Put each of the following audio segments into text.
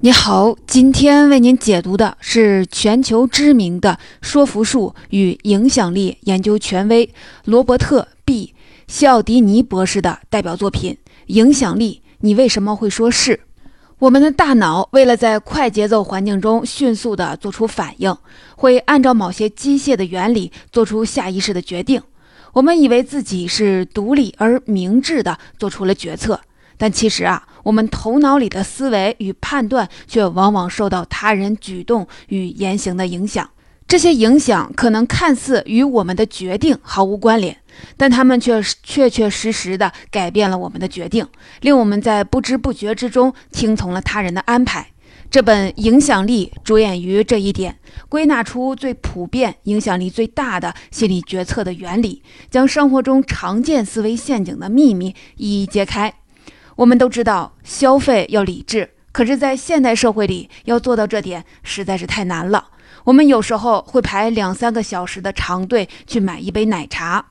你好，今天为您解读的是全球知名的说服术与影响力研究权威罗伯特 ·B· 西奥迪尼博士的代表作品《影响力：你为什么会说是》。我们的大脑为了在快节奏环境中迅速地做出反应，会按照某些机械的原理做出下意识的决定。我们以为自己是独立而明智地做出了决策。但其实啊，我们头脑里的思维与判断却往往受到他人举动与言行的影响。这些影响可能看似与我们的决定毫无关联，但他们却确确实实地改变了我们的决定，令我们在不知不觉之中听从了他人的安排。这本影响力着眼于这一点，归纳出最普遍、影响力最大的心理决策的原理，将生活中常见思维陷阱的秘密一一揭开。我们都知道消费要理智，可是，在现代社会里，要做到这点实在是太难了。我们有时候会排两三个小时的长队去买一杯奶茶，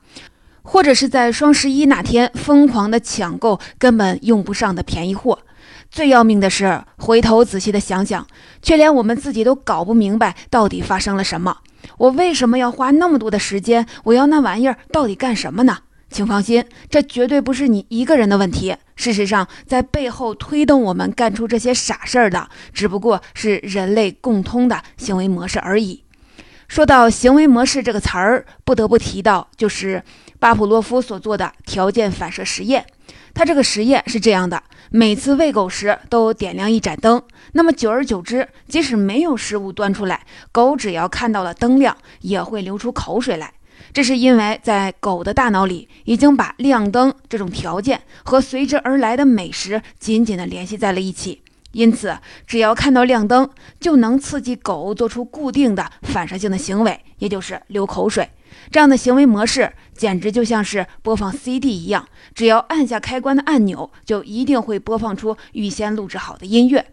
或者是在双十一那天疯狂的抢购根本用不上的便宜货。最要命的是，回头仔细的想想，却连我们自己都搞不明白到底发生了什么。我为什么要花那么多的时间？我要那玩意儿到底干什么呢？请放心，这绝对不是你一个人的问题。事实上，在背后推动我们干出这些傻事儿的，只不过是人类共通的行为模式而已。说到行为模式这个词儿，不得不提到就是巴甫洛夫所做的条件反射实验。他这个实验是这样的：每次喂狗时都点亮一盏灯，那么久而久之，即使没有食物端出来，狗只要看到了灯亮，也会流出口水来。这是因为在狗的大脑里，已经把亮灯这种条件和随之而来的美食紧紧地联系在了一起。因此，只要看到亮灯，就能刺激狗做出固定的反射性的行为，也就是流口水。这样的行为模式简直就像是播放 CD 一样，只要按下开关的按钮，就一定会播放出预先录制好的音乐。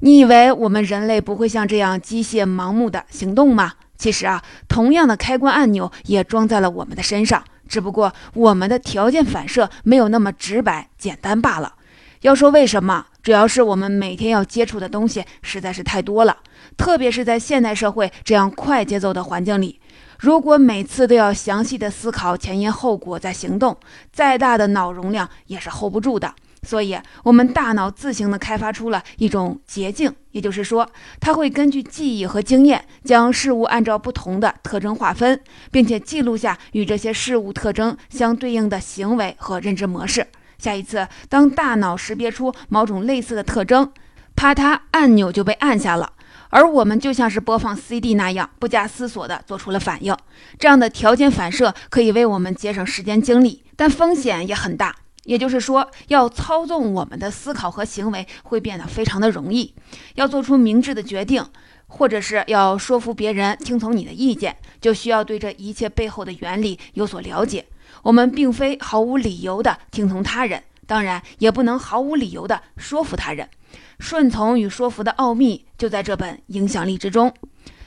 你以为我们人类不会像这样机械盲目的行动吗？其实啊，同样的开关按钮也装在了我们的身上，只不过我们的条件反射没有那么直白简单罢了。要说为什么，主要是我们每天要接触的东西实在是太多了，特别是在现代社会这样快节奏的环境里，如果每次都要详细的思考前因后果再行动，再大的脑容量也是 hold 不住的。所以，我们大脑自行的开发出了一种捷径，也就是说，它会根据记忆和经验，将事物按照不同的特征划分，并且记录下与这些事物特征相对应的行为和认知模式。下一次，当大脑识别出某种类似的特征，啪嗒，按钮就被按下了，而我们就像是播放 CD 那样，不加思索地做出了反应。这样的条件反射可以为我们节省时间精力，但风险也很大。也就是说，要操纵我们的思考和行为会变得非常的容易。要做出明智的决定，或者是要说服别人听从你的意见，就需要对这一切背后的原理有所了解。我们并非毫无理由的听从他人，当然也不能毫无理由的说服他人。顺从与说服的奥秘就在这本影响力之中。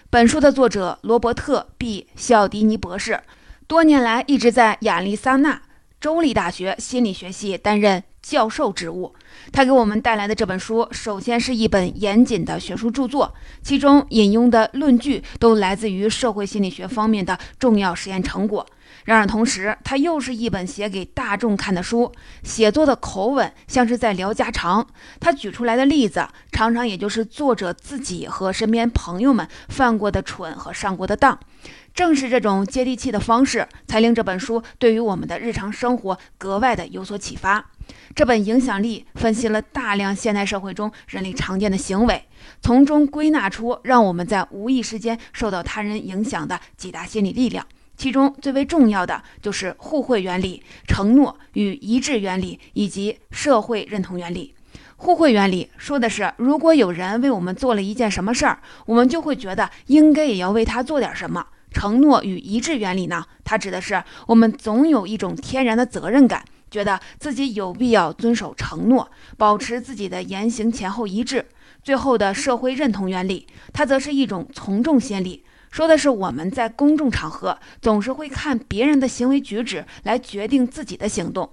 本书的作者罗伯特 ·B· 西奥迪尼博士，多年来一直在亚利桑那。州立大学心理学系担任教授职务。他给我们带来的这本书，首先是一本严谨的学术著作，其中引用的论据都来自于社会心理学方面的重要实验成果。然而，同时它又是一本写给大众看的书，写作的口吻像是在聊家常。他举出来的例子，常常也就是作者自己和身边朋友们犯过的蠢和上过的当。正是这种接地气的方式，才令这本书对于我们的日常生活格外的有所启发。这本影响力分析了大量现代社会中人类常见的行为，从中归纳出让我们在无意之间受到他人影响的几大心理力量。其中最为重要的就是互惠原理、承诺与一致原理以及社会认同原理。互惠原理说的是，如果有人为我们做了一件什么事儿，我们就会觉得应该也要为他做点什么。承诺与一致原理呢？它指的是我们总有一种天然的责任感，觉得自己有必要遵守承诺，保持自己的言行前后一致。最后的社会认同原理，它则是一种从众心理，说的是我们在公众场合总是会看别人的行为举止来决定自己的行动。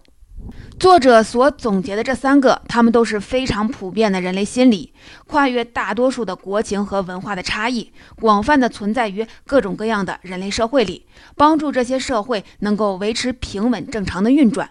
作者所总结的这三个，他们都是非常普遍的人类心理，跨越大多数的国情和文化的差异，广泛的存在于各种各样的人类社会里，帮助这些社会能够维持平稳正常的运转。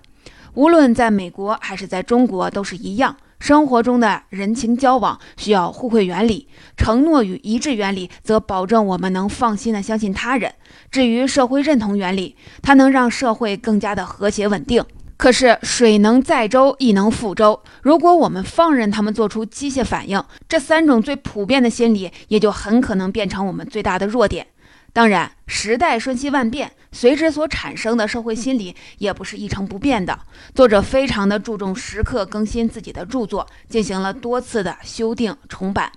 无论在美国还是在中国，都是一样。生活中的人情交往需要互惠原理，承诺与一致原理则保证我们能放心的相信他人。至于社会认同原理，它能让社会更加的和谐稳定。可是水能载舟，亦能覆舟。如果我们放任他们做出机械反应，这三种最普遍的心理也就很可能变成我们最大的弱点。当然，时代瞬息万变，随之所产生的社会心理也不是一成不变的。作者非常的注重时刻更新自己的著作，进行了多次的修订重版。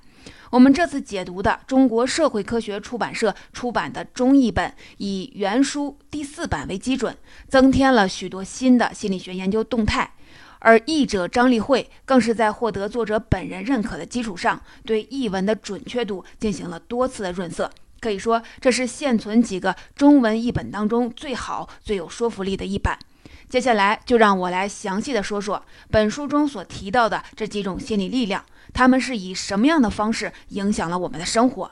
我们这次解读的中国社会科学出版社出版的中译本，以原书第四版为基准，增添了许多新的心理学研究动态。而译者张立慧更是在获得作者本人认可的基础上，对译文的准确度进行了多次的润色。可以说，这是现存几个中文译本当中最好、最有说服力的一版。接下来，就让我来详细的说说本书中所提到的这几种心理力量。他们是以什么样的方式影响了我们的生活？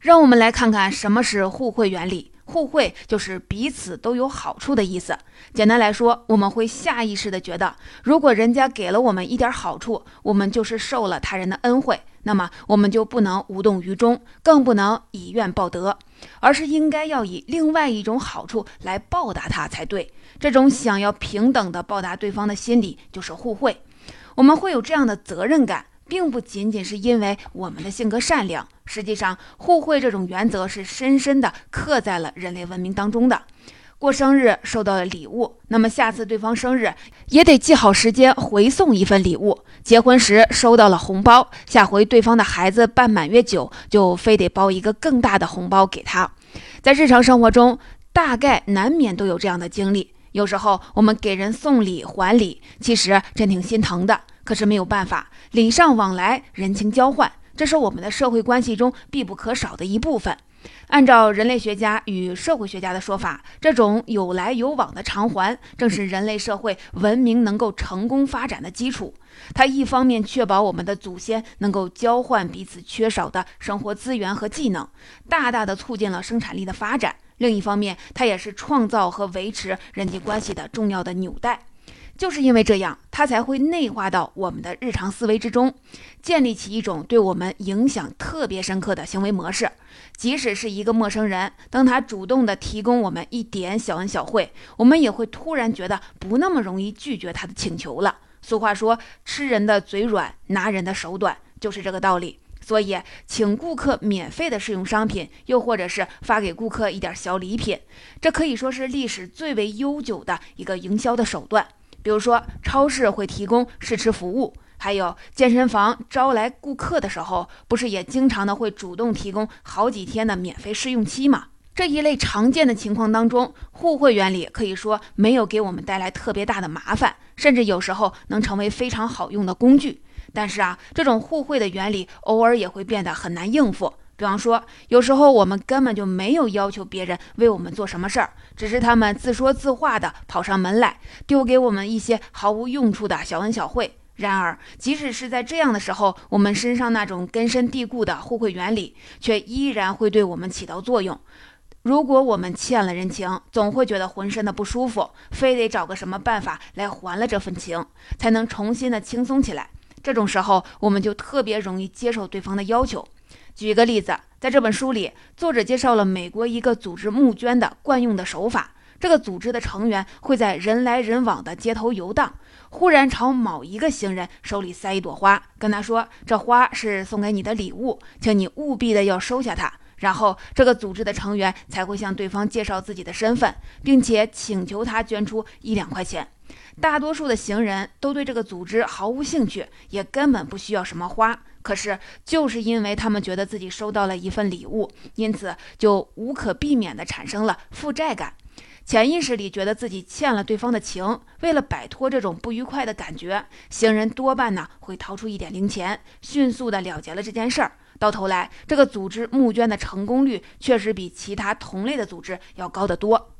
让我们来看看什么是互惠原理。互惠就是彼此都有好处的意思。简单来说，我们会下意识的觉得，如果人家给了我们一点好处，我们就是受了他人的恩惠，那么我们就不能无动于衷，更不能以怨报德，而是应该要以另外一种好处来报答他才对。这种想要平等的报答对方的心理，就是互惠。我们会有这样的责任感，并不仅仅是因为我们的性格善良。实际上，互惠这种原则是深深地刻在了人类文明当中的。过生日收到了礼物，那么下次对方生日也得记好时间回送一份礼物。结婚时收到了红包，下回对方的孩子办满月酒，就非得包一个更大的红包给他。在日常生活中，大概难免都有这样的经历。有时候我们给人送礼还礼，其实真挺心疼的。可是没有办法，礼尚往来，人情交换，这是我们的社会关系中必不可少的一部分。按照人类学家与社会学家的说法，这种有来有往的偿还，正是人类社会文明能够成功发展的基础。它一方面确保我们的祖先能够交换彼此缺少的生活资源和技能，大大的促进了生产力的发展。另一方面，它也是创造和维持人际关系的重要的纽带。就是因为这样，它才会内化到我们的日常思维之中，建立起一种对我们影响特别深刻的行为模式。即使是一个陌生人，当他主动的提供我们一点小恩小惠，我们也会突然觉得不那么容易拒绝他的请求了。俗话说：“吃人的嘴软，拿人的手短”，就是这个道理。所以，请顾客免费的试用商品，又或者是发给顾客一点小礼品，这可以说是历史最为悠久的一个营销的手段。比如说，超市会提供试吃服务，还有健身房招来顾客的时候，不是也经常的会主动提供好几天的免费试用期吗？这一类常见的情况当中，互惠原理可以说没有给我们带来特别大的麻烦，甚至有时候能成为非常好用的工具。但是啊，这种互惠的原理偶尔也会变得很难应付。比方说，有时候我们根本就没有要求别人为我们做什么事儿，只是他们自说自话的跑上门来，丢给我们一些毫无用处的小恩小惠。然而，即使是在这样的时候，我们身上那种根深蒂固的互惠原理，却依然会对我们起到作用。如果我们欠了人情，总会觉得浑身的不舒服，非得找个什么办法来还了这份情，才能重新的轻松起来。这种时候，我们就特别容易接受对方的要求。举个例子，在这本书里，作者介绍了美国一个组织募捐的惯用的手法。这个组织的成员会在人来人往的街头游荡，忽然朝某一个行人手里塞一朵花，跟他说：“这花是送给你的礼物，请你务必的要收下它。”然后，这个组织的成员才会向对方介绍自己的身份，并且请求他捐出一两块钱。大多数的行人都对这个组织毫无兴趣，也根本不需要什么花。可是，就是因为他们觉得自己收到了一份礼物，因此就无可避免地产生了负债感，潜意识里觉得自己欠了对方的情。为了摆脱这种不愉快的感觉，行人多半呢会掏出一点零钱，迅速地了结了这件事儿。到头来，这个组织募捐的成功率确实比其他同类的组织要高得多。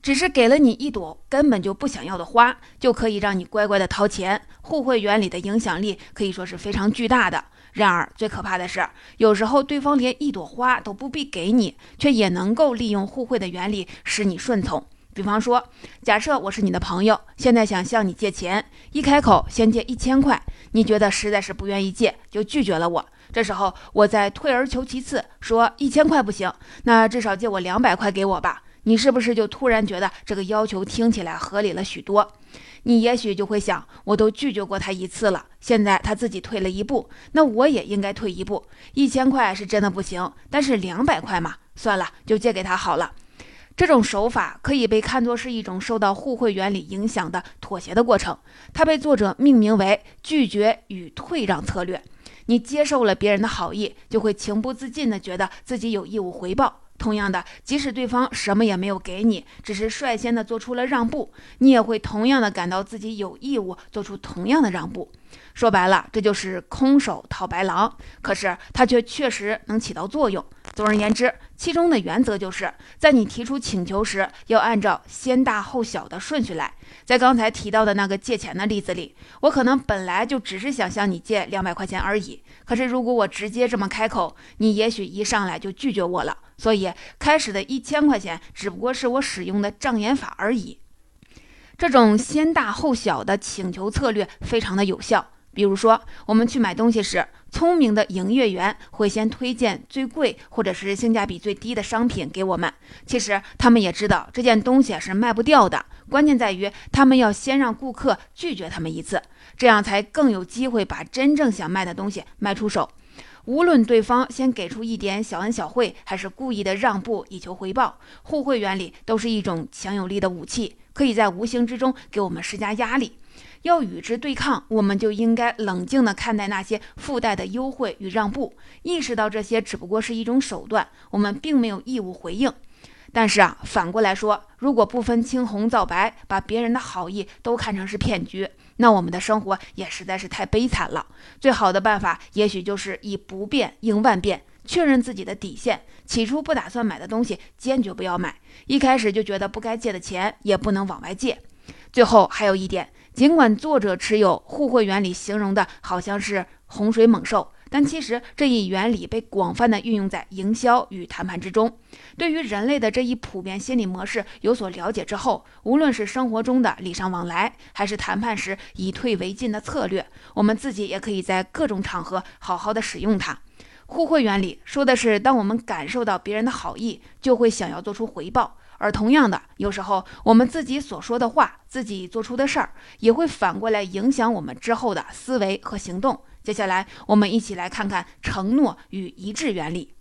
只是给了你一朵根本就不想要的花，就可以让你乖乖的掏钱。互惠原理的影响力可以说是非常巨大的。然而，最可怕的是，有时候对方连一朵花都不必给你，却也能够利用互惠的原理使你顺从。比方说，假设我是你的朋友，现在想向你借钱，一开口先借一千块，你觉得实在是不愿意借，就拒绝了我。这时候，我再退而求其次，说一千块不行，那至少借我两百块给我吧。你是不是就突然觉得这个要求听起来合理了许多？你也许就会想，我都拒绝过他一次了，现在他自己退了一步，那我也应该退一步。一千块是真的不行，但是两百块嘛，算了，就借给他好了。这种手法可以被看作是一种受到互惠原理影响的妥协的过程，它被作者命名为“拒绝与退让策略”。你接受了别人的好意，就会情不自禁地觉得自己有义务回报。同样的，即使对方什么也没有给你，只是率先的做出了让步，你也会同样的感到自己有义务做出同样的让步。说白了，这就是空手套白狼，可是它却确实能起到作用。总而言之，其中的原则就是在你提出请求时，要按照先大后小的顺序来。在刚才提到的那个借钱的例子里，我可能本来就只是想向你借两百块钱而已。可是如果我直接这么开口，你也许一上来就拒绝我了。所以开始的一千块钱只不过是我使用的障眼法而已。这种先大后小的请求策略非常的有效。比如说，我们去买东西时，聪明的营业员会先推荐最贵或者是性价比最低的商品给我们。其实他们也知道这件东西是卖不掉的，关键在于他们要先让顾客拒绝他们一次，这样才更有机会把真正想卖的东西卖出手。无论对方先给出一点小恩小惠，还是故意的让步以求回报，互惠原理都是一种强有力的武器，可以在无形之中给我们施加压力。要与之对抗，我们就应该冷静地看待那些附带的优惠与让步，意识到这些只不过是一种手段，我们并没有义务回应。但是啊，反过来说，如果不分青红皂白，把别人的好意都看成是骗局，那我们的生活也实在是太悲惨了。最好的办法，也许就是以不变应万变，确认自己的底线。起初不打算买的东西，坚决不要买；一开始就觉得不该借的钱，也不能往外借。最后还有一点。尽管作者持有互惠原理形容的好像是洪水猛兽，但其实这一原理被广泛的运用在营销与谈判之中。对于人类的这一普遍心理模式有所了解之后，无论是生活中的礼尚往来，还是谈判时以退为进的策略，我们自己也可以在各种场合好好的使用它。互惠原理说的是，当我们感受到别人的好意，就会想要做出回报。而同样的，有时候我们自己所说的话，自己做出的事儿，也会反过来影响我们之后的思维和行动。接下来，我们一起来看看承诺与一致原理。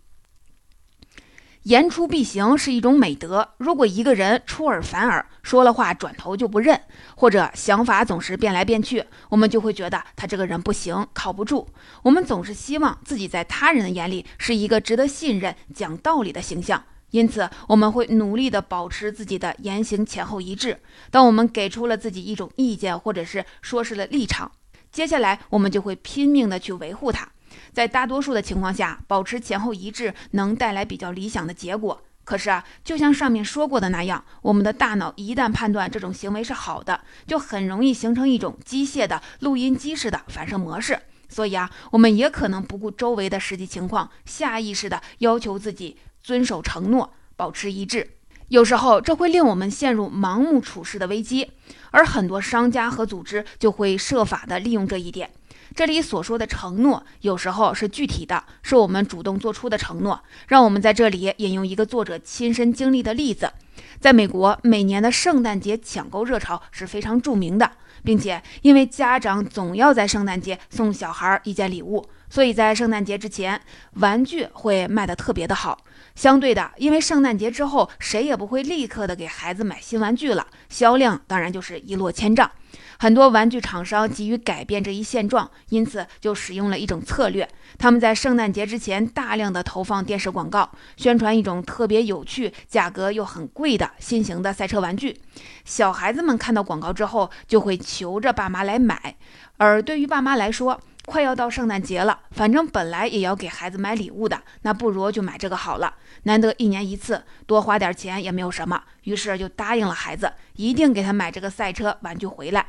言出必行是一种美德。如果一个人出尔反尔，说了话转头就不认，或者想法总是变来变去，我们就会觉得他这个人不行，靠不住。我们总是希望自己在他人的眼里是一个值得信任、讲道理的形象。因此，我们会努力地保持自己的言行前后一致。当我们给出了自己一种意见，或者是说是了立场，接下来我们就会拼命地去维护它。在大多数的情况下，保持前后一致能带来比较理想的结果。可是啊，就像上面说过的那样，我们的大脑一旦判断这种行为是好的，就很容易形成一种机械的录音机式的反射模式。所以啊，我们也可能不顾周围的实际情况，下意识地要求自己。遵守承诺，保持一致，有时候这会令我们陷入盲目处事的危机，而很多商家和组织就会设法的利用这一点。这里所说的承诺，有时候是具体的，是我们主动做出的承诺。让我们在这里引用一个作者亲身经历的例子：在美国，每年的圣诞节抢购热潮是非常著名的，并且因为家长总要在圣诞节送小孩一件礼物，所以在圣诞节之前，玩具会卖得特别的好。相对的，因为圣诞节之后，谁也不会立刻的给孩子买新玩具了，销量当然就是一落千丈。很多玩具厂商急于改变这一现状，因此就使用了一种策略：他们在圣诞节之前大量的投放电视广告，宣传一种特别有趣、价格又很贵的新型的赛车玩具。小孩子们看到广告之后，就会求着爸妈来买。而对于爸妈来说，快要到圣诞节了，反正本来也要给孩子买礼物的，那不如就买这个好了。难得一年一次，多花点钱也没有什么。于是就答应了孩子，一定给他买这个赛车玩具回来。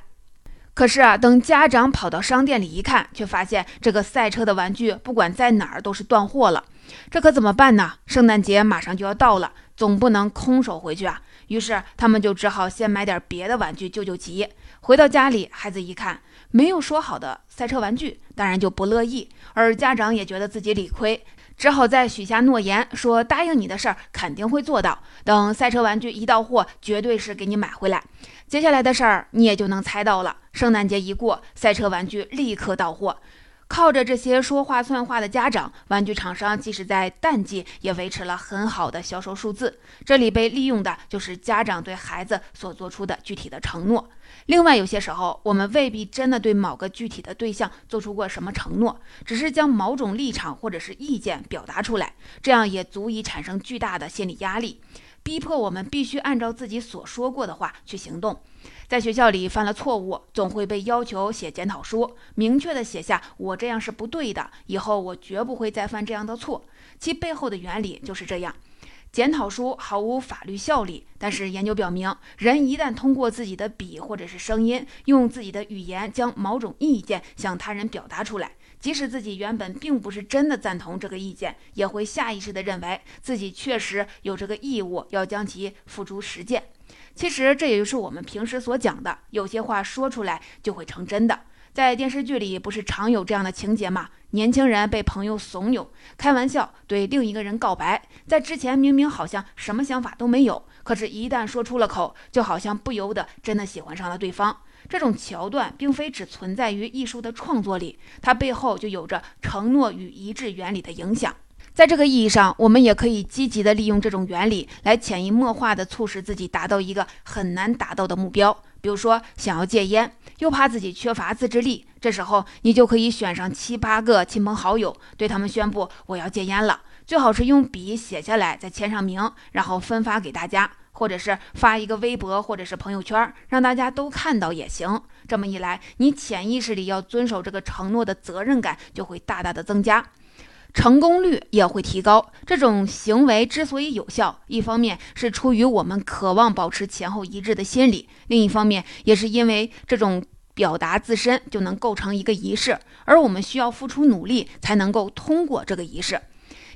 可是啊，等家长跑到商店里一看，却发现这个赛车的玩具不管在哪儿都是断货了。这可怎么办呢？圣诞节马上就要到了，总不能空手回去啊。于是他们就只好先买点别的玩具救救急。回到家里，孩子一看没有说好的赛车玩具，当然就不乐意，而家长也觉得自己理亏。只好再许下诺言，说答应你的事儿肯定会做到。等赛车玩具一到货，绝对是给你买回来。接下来的事儿你也就能猜到了。圣诞节一过，赛车玩具立刻到货。靠着这些说话算话的家长，玩具厂商即使在淡季也维持了很好的销售数字。这里被利用的就是家长对孩子所做出的具体的承诺。另外，有些时候我们未必真的对某个具体的对象做出过什么承诺，只是将某种立场或者是意见表达出来，这样也足以产生巨大的心理压力，逼迫我们必须按照自己所说过的话去行动。在学校里犯了错误，总会被要求写检讨书，明确的写下我这样是不对的，以后我绝不会再犯这样的错。其背后的原理就是这样。检讨书毫无法律效力，但是研究表明，人一旦通过自己的笔或者是声音，用自己的语言将某种意见向他人表达出来，即使自己原本并不是真的赞同这个意见，也会下意识地认为自己确实有这个义务要将其付诸实践。其实这也就是我们平时所讲的，有些话说出来就会成真的。在电视剧里不是常有这样的情节吗？年轻人被朋友怂恿，开玩笑对另一个人告白，在之前明明好像什么想法都没有，可是，一旦说出了口，就好像不由得真的喜欢上了对方。这种桥段并非只存在于艺术的创作里，它背后就有着承诺与一致原理的影响。在这个意义上，我们也可以积极的利用这种原理，来潜移默化的促使自己达到一个很难达到的目标。比如说，想要戒烟，又怕自己缺乏自制力，这时候你就可以选上七八个亲朋好友，对他们宣布我要戒烟了，最好是用笔写下来，再签上名，然后分发给大家，或者是发一个微博或者是朋友圈，让大家都看到也行。这么一来，你潜意识里要遵守这个承诺的责任感就会大大的增加。成功率也会提高。这种行为之所以有效，一方面是出于我们渴望保持前后一致的心理，另一方面也是因为这种表达自身就能构成一个仪式，而我们需要付出努力才能够通过这个仪式。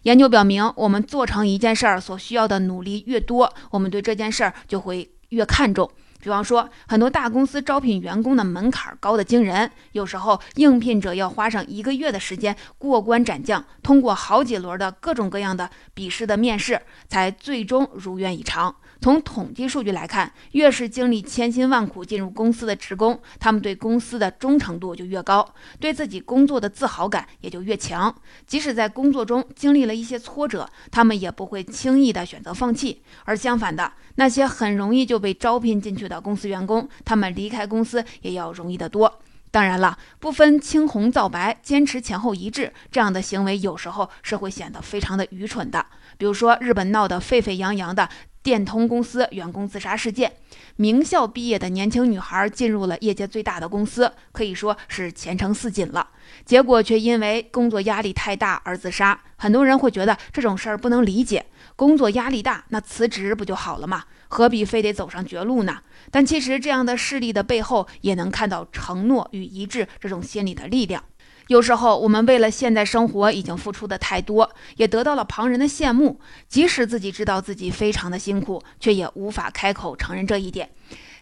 研究表明，我们做成一件事儿所需要的努力越多，我们对这件事儿就会越看重。比方说，很多大公司招聘员工的门槛高得惊人，有时候应聘者要花上一个月的时间过关斩将，通过好几轮的各种各样的笔试的面试，才最终如愿以偿。从统计数据来看，越是经历千辛万苦进入公司的职工，他们对公司的忠诚度就越高，对自己工作的自豪感也就越强。即使在工作中经历了一些挫折，他们也不会轻易的选择放弃。而相反的，那些很容易就被招聘进去的公司员工，他们离开公司也要容易得多。当然了，不分青红皂白，坚持前后一致，这样的行为有时候是会显得非常的愚蠢的。比如说，日本闹得沸沸扬扬的。电通公司员工自杀事件，名校毕业的年轻女孩进入了业界最大的公司，可以说是前程似锦了。结果却因为工作压力太大而自杀。很多人会觉得这种事儿不能理解，工作压力大，那辞职不就好了吗？何必非得走上绝路呢？但其实这样的事例的背后，也能看到承诺与一致这种心理的力量。有时候，我们为了现在生活已经付出的太多，也得到了旁人的羡慕，即使自己知道自己非常的辛苦，却也无法开口承认这一点。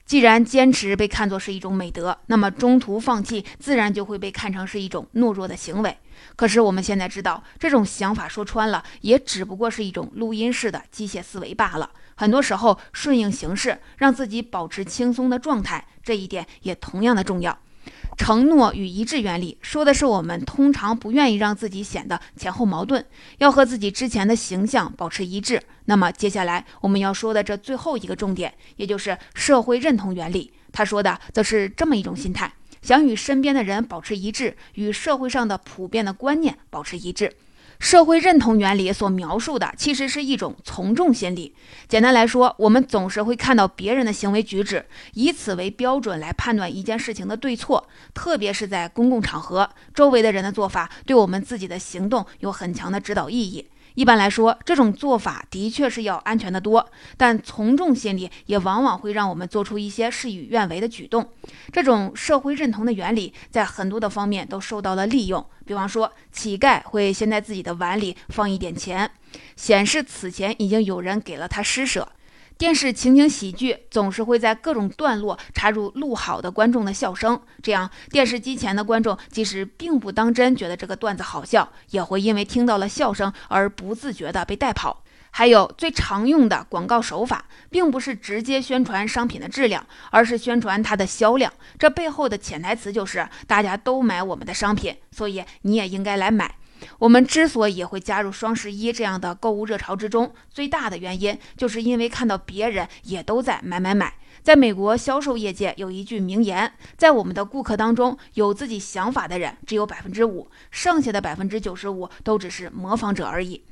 既然坚持被看作是一种美德，那么中途放弃自然就会被看成是一种懦弱的行为。可是我们现在知道，这种想法说穿了，也只不过是一种录音式的机械思维罢了。很多时候，顺应形势，让自己保持轻松的状态，这一点也同样的重要。承诺与一致原理说的是，我们通常不愿意让自己显得前后矛盾，要和自己之前的形象保持一致。那么接下来我们要说的这最后一个重点，也就是社会认同原理，他说的则是这么一种心态：想与身边的人保持一致，与社会上的普遍的观念保持一致。社会认同原理所描述的其实是一种从众心理。简单来说，我们总是会看到别人的行为举止，以此为标准来判断一件事情的对错。特别是在公共场合，周围的人的做法对我们自己的行动有很强的指导意义。一般来说，这种做法的确是要安全的多，但从众心理也往往会让我们做出一些事与愿违的举动。这种社会认同的原理在很多的方面都受到了利用。比方说，乞丐会先在自己的碗里放一点钱，显示此前已经有人给了他施舍。电视情景喜剧总是会在各种段落插入录好的观众的笑声，这样电视机前的观众即使并不当真觉得这个段子好笑，也会因为听到了笑声而不自觉地被带跑。还有最常用的广告手法，并不是直接宣传商品的质量，而是宣传它的销量。这背后的潜台词就是大家都买我们的商品，所以你也应该来买。我们之所以会加入双十一这样的购物热潮之中，最大的原因就是因为看到别人也都在买买买。在美国销售业界有一句名言：在我们的顾客当中，有自己想法的人只有百分之五，剩下的百分之九十五都只是模仿者而已。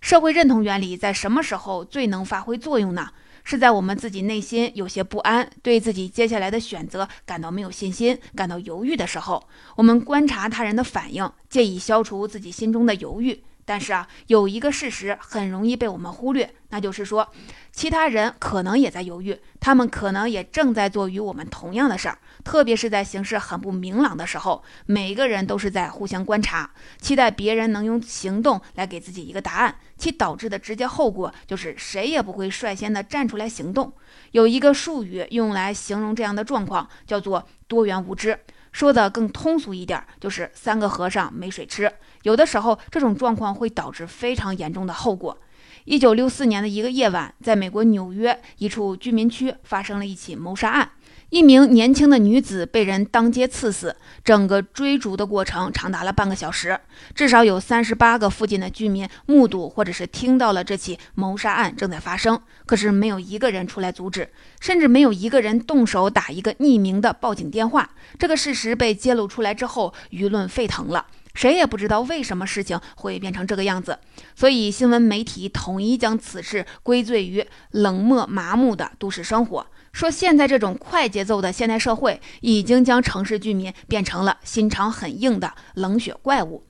社会认同原理在什么时候最能发挥作用呢？是在我们自己内心有些不安，对自己接下来的选择感到没有信心、感到犹豫的时候，我们观察他人的反应，借以消除自己心中的犹豫。但是啊，有一个事实很容易被我们忽略，那就是说，其他人可能也在犹豫，他们可能也正在做与我们同样的事儿。特别是在形势很不明朗的时候，每个人都是在互相观察，期待别人能用行动来给自己一个答案，其导致的直接后果就是谁也不会率先的站出来行动。有一个术语用来形容这样的状况，叫做多元无知。说的更通俗一点，就是三个和尚没水吃。有的时候，这种状况会导致非常严重的后果。一九六四年的一个夜晚，在美国纽约一处居民区发生了一起谋杀案。一名年轻的女子被人当街刺死，整个追逐的过程长达了半个小时，至少有三十八个附近的居民目睹或者是听到了这起谋杀案正在发生，可是没有一个人出来阻止，甚至没有一个人动手打一个匿名的报警电话。这个事实被揭露出来之后，舆论沸腾了，谁也不知道为什么事情会变成这个样子，所以新闻媒体统一将此事归罪于冷漠麻木的都市生活。说现在这种快节奏的现代社会，已经将城市居民变成了心肠很硬的冷血怪物。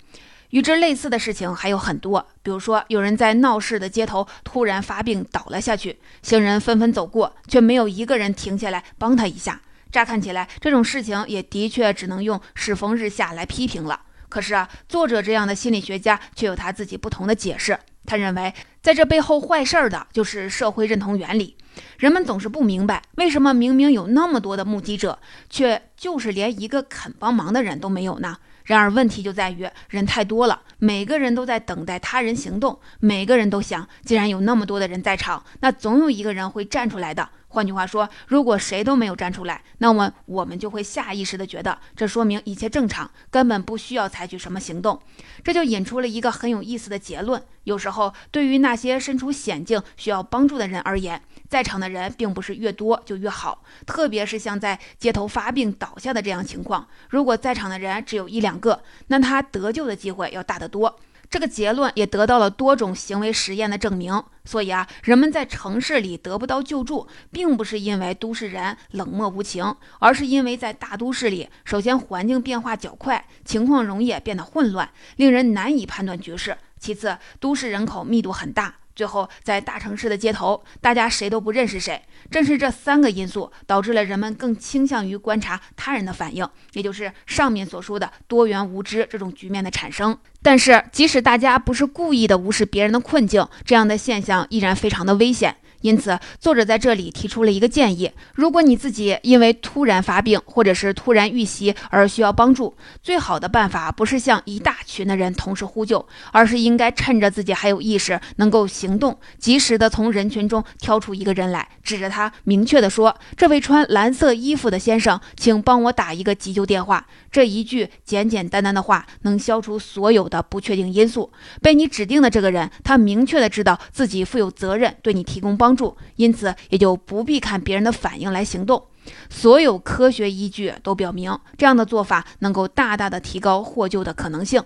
与之类似的事情还有很多，比如说有人在闹市的街头突然发病倒了下去，行人纷纷走过，却没有一个人停下来帮他一下。乍看起来，这种事情也的确只能用世风日下来批评了。可是啊，作者这样的心理学家却有他自己不同的解释。他认为，在这背后坏事儿的就是社会认同原理。人们总是不明白，为什么明明有那么多的目击者，却就是连一个肯帮忙的人都没有呢？然而问题就在于人太多了，每个人都在等待他人行动，每个人都想，既然有那么多的人在场，那总有一个人会站出来的。换句话说，如果谁都没有站出来，那么我们就会下意识地觉得，这说明一切正常，根本不需要采取什么行动。这就引出了一个很有意思的结论：有时候，对于那些身处险境需要帮助的人而言，在场的人并不是越多就越好。特别是像在街头发病倒下的这样情况，如果在场的人只有一两个，那他得救的机会要大得多。这个结论也得到了多种行为实验的证明。所以啊，人们在城市里得不到救助，并不是因为都市人冷漠无情，而是因为在大都市里，首先环境变化较快，情况容易变得混乱，令人难以判断局势；其次，都市人口密度很大。最后，在大城市的街头，大家谁都不认识谁。正是这三个因素导致了人们更倾向于观察他人的反应，也就是上面所说的多元无知这种局面的产生。但是，即使大家不是故意的无视别人的困境，这样的现象依然非常的危险。因此，作者在这里提出了一个建议：如果你自己因为突然发病或者是突然遇袭而需要帮助，最好的办法不是向一大群的人同时呼救，而是应该趁着自己还有意识、能够行动，及时的从人群中挑出一个人来，指着他，明确的说：“这位穿蓝色衣服的先生，请帮我打一个急救电话。”这一句简简单单的话，能消除所有的不确定因素。被你指定的这个人，他明确的知道自己负有责任，对你提供帮。助，因此也就不必看别人的反应来行动。所有科学依据都表明，这样的做法能够大大的提高获救的可能性。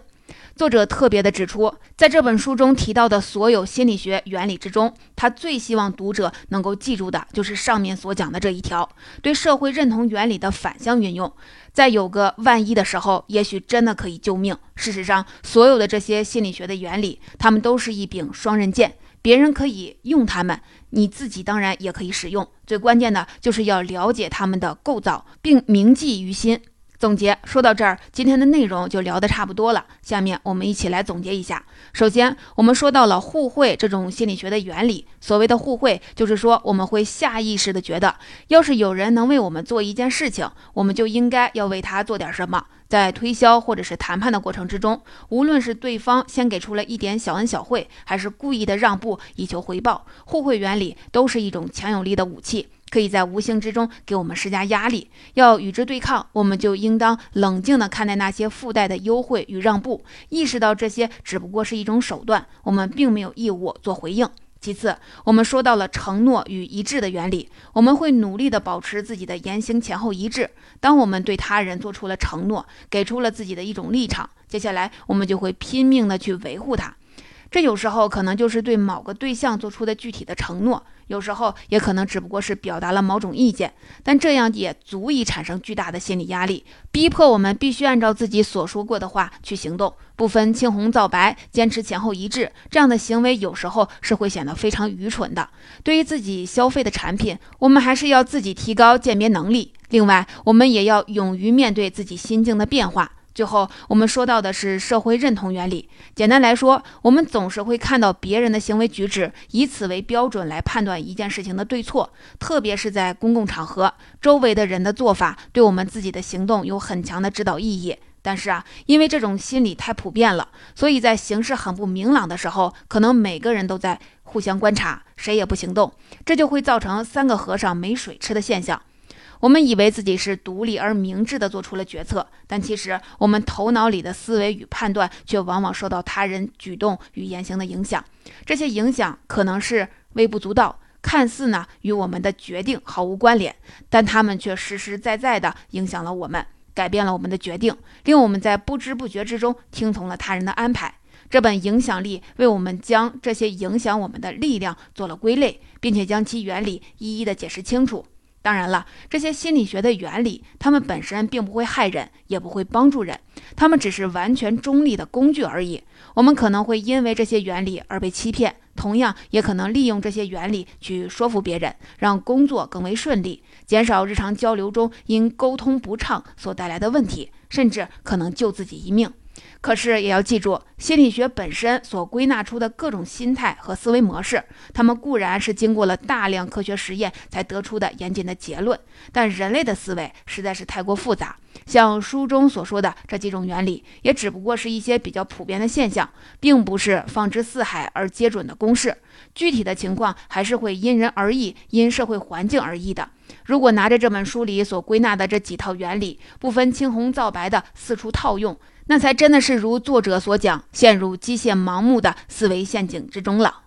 作者特别的指出，在这本书中提到的所有心理学原理之中，他最希望读者能够记住的就是上面所讲的这一条：对社会认同原理的反向运用，在有个万一的时候，也许真的可以救命。事实上，所有的这些心理学的原理，它们都是一柄双刃剑，别人可以用它们，你自己当然也可以使用。最关键的就是要了解它们的构造，并铭记于心。总结说到这儿，今天的内容就聊得差不多了。下面我们一起来总结一下。首先，我们说到了互惠这种心理学的原理。所谓的互惠，就是说我们会下意识的觉得，要是有人能为我们做一件事情，我们就应该要为他做点什么。在推销或者是谈判的过程之中，无论是对方先给出了一点小恩小惠，还是故意的让步以求回报，互惠原理都是一种强有力的武器。可以在无形之中给我们施加压力，要与之对抗，我们就应当冷静地看待那些附带的优惠与让步，意识到这些只不过是一种手段，我们并没有义务做回应。其次，我们说到了承诺与一致的原理，我们会努力地保持自己的言行前后一致。当我们对他人做出了承诺，给出了自己的一种立场，接下来我们就会拼命地去维护它。这有时候可能就是对某个对象做出的具体的承诺，有时候也可能只不过是表达了某种意见，但这样也足以产生巨大的心理压力，逼迫我们必须按照自己所说过的话去行动，不分青红皂白，坚持前后一致。这样的行为有时候是会显得非常愚蠢的。对于自己消费的产品，我们还是要自己提高鉴别能力。另外，我们也要勇于面对自己心境的变化。最后，我们说到的是社会认同原理。简单来说，我们总是会看到别人的行为举止，以此为标准来判断一件事情的对错。特别是在公共场合，周围的人的做法对我们自己的行动有很强的指导意义。但是啊，因为这种心理太普遍了，所以在形势很不明朗的时候，可能每个人都在互相观察，谁也不行动，这就会造成三个和尚没水吃的现象。我们以为自己是独立而明智地做出了决策，但其实我们头脑里的思维与判断却往往受到他人举动与言行的影响。这些影响可能是微不足道，看似呢与我们的决定毫无关联，但他们却实实在在地影响了我们，改变了我们的决定，令我们在不知不觉之中听从了他人的安排。这本影响力为我们将这些影响我们的力量做了归类，并且将其原理一一的解释清楚。当然了，这些心理学的原理，它们本身并不会害人，也不会帮助人，它们只是完全中立的工具而已。我们可能会因为这些原理而被欺骗，同样也可能利用这些原理去说服别人，让工作更为顺利，减少日常交流中因沟通不畅所带来的问题，甚至可能救自己一命。可是也要记住，心理学本身所归纳出的各种心态和思维模式，它们固然是经过了大量科学实验才得出的严谨的结论，但人类的思维实在是太过复杂。像书中所说的这几种原理，也只不过是一些比较普遍的现象，并不是放之四海而皆准的公式。具体的情况还是会因人而异，因社会环境而异的。如果拿着这本书里所归纳的这几套原理，不分青红皂白的四处套用，那才真的是如作者所讲，陷入机械盲目的思维陷阱之中了。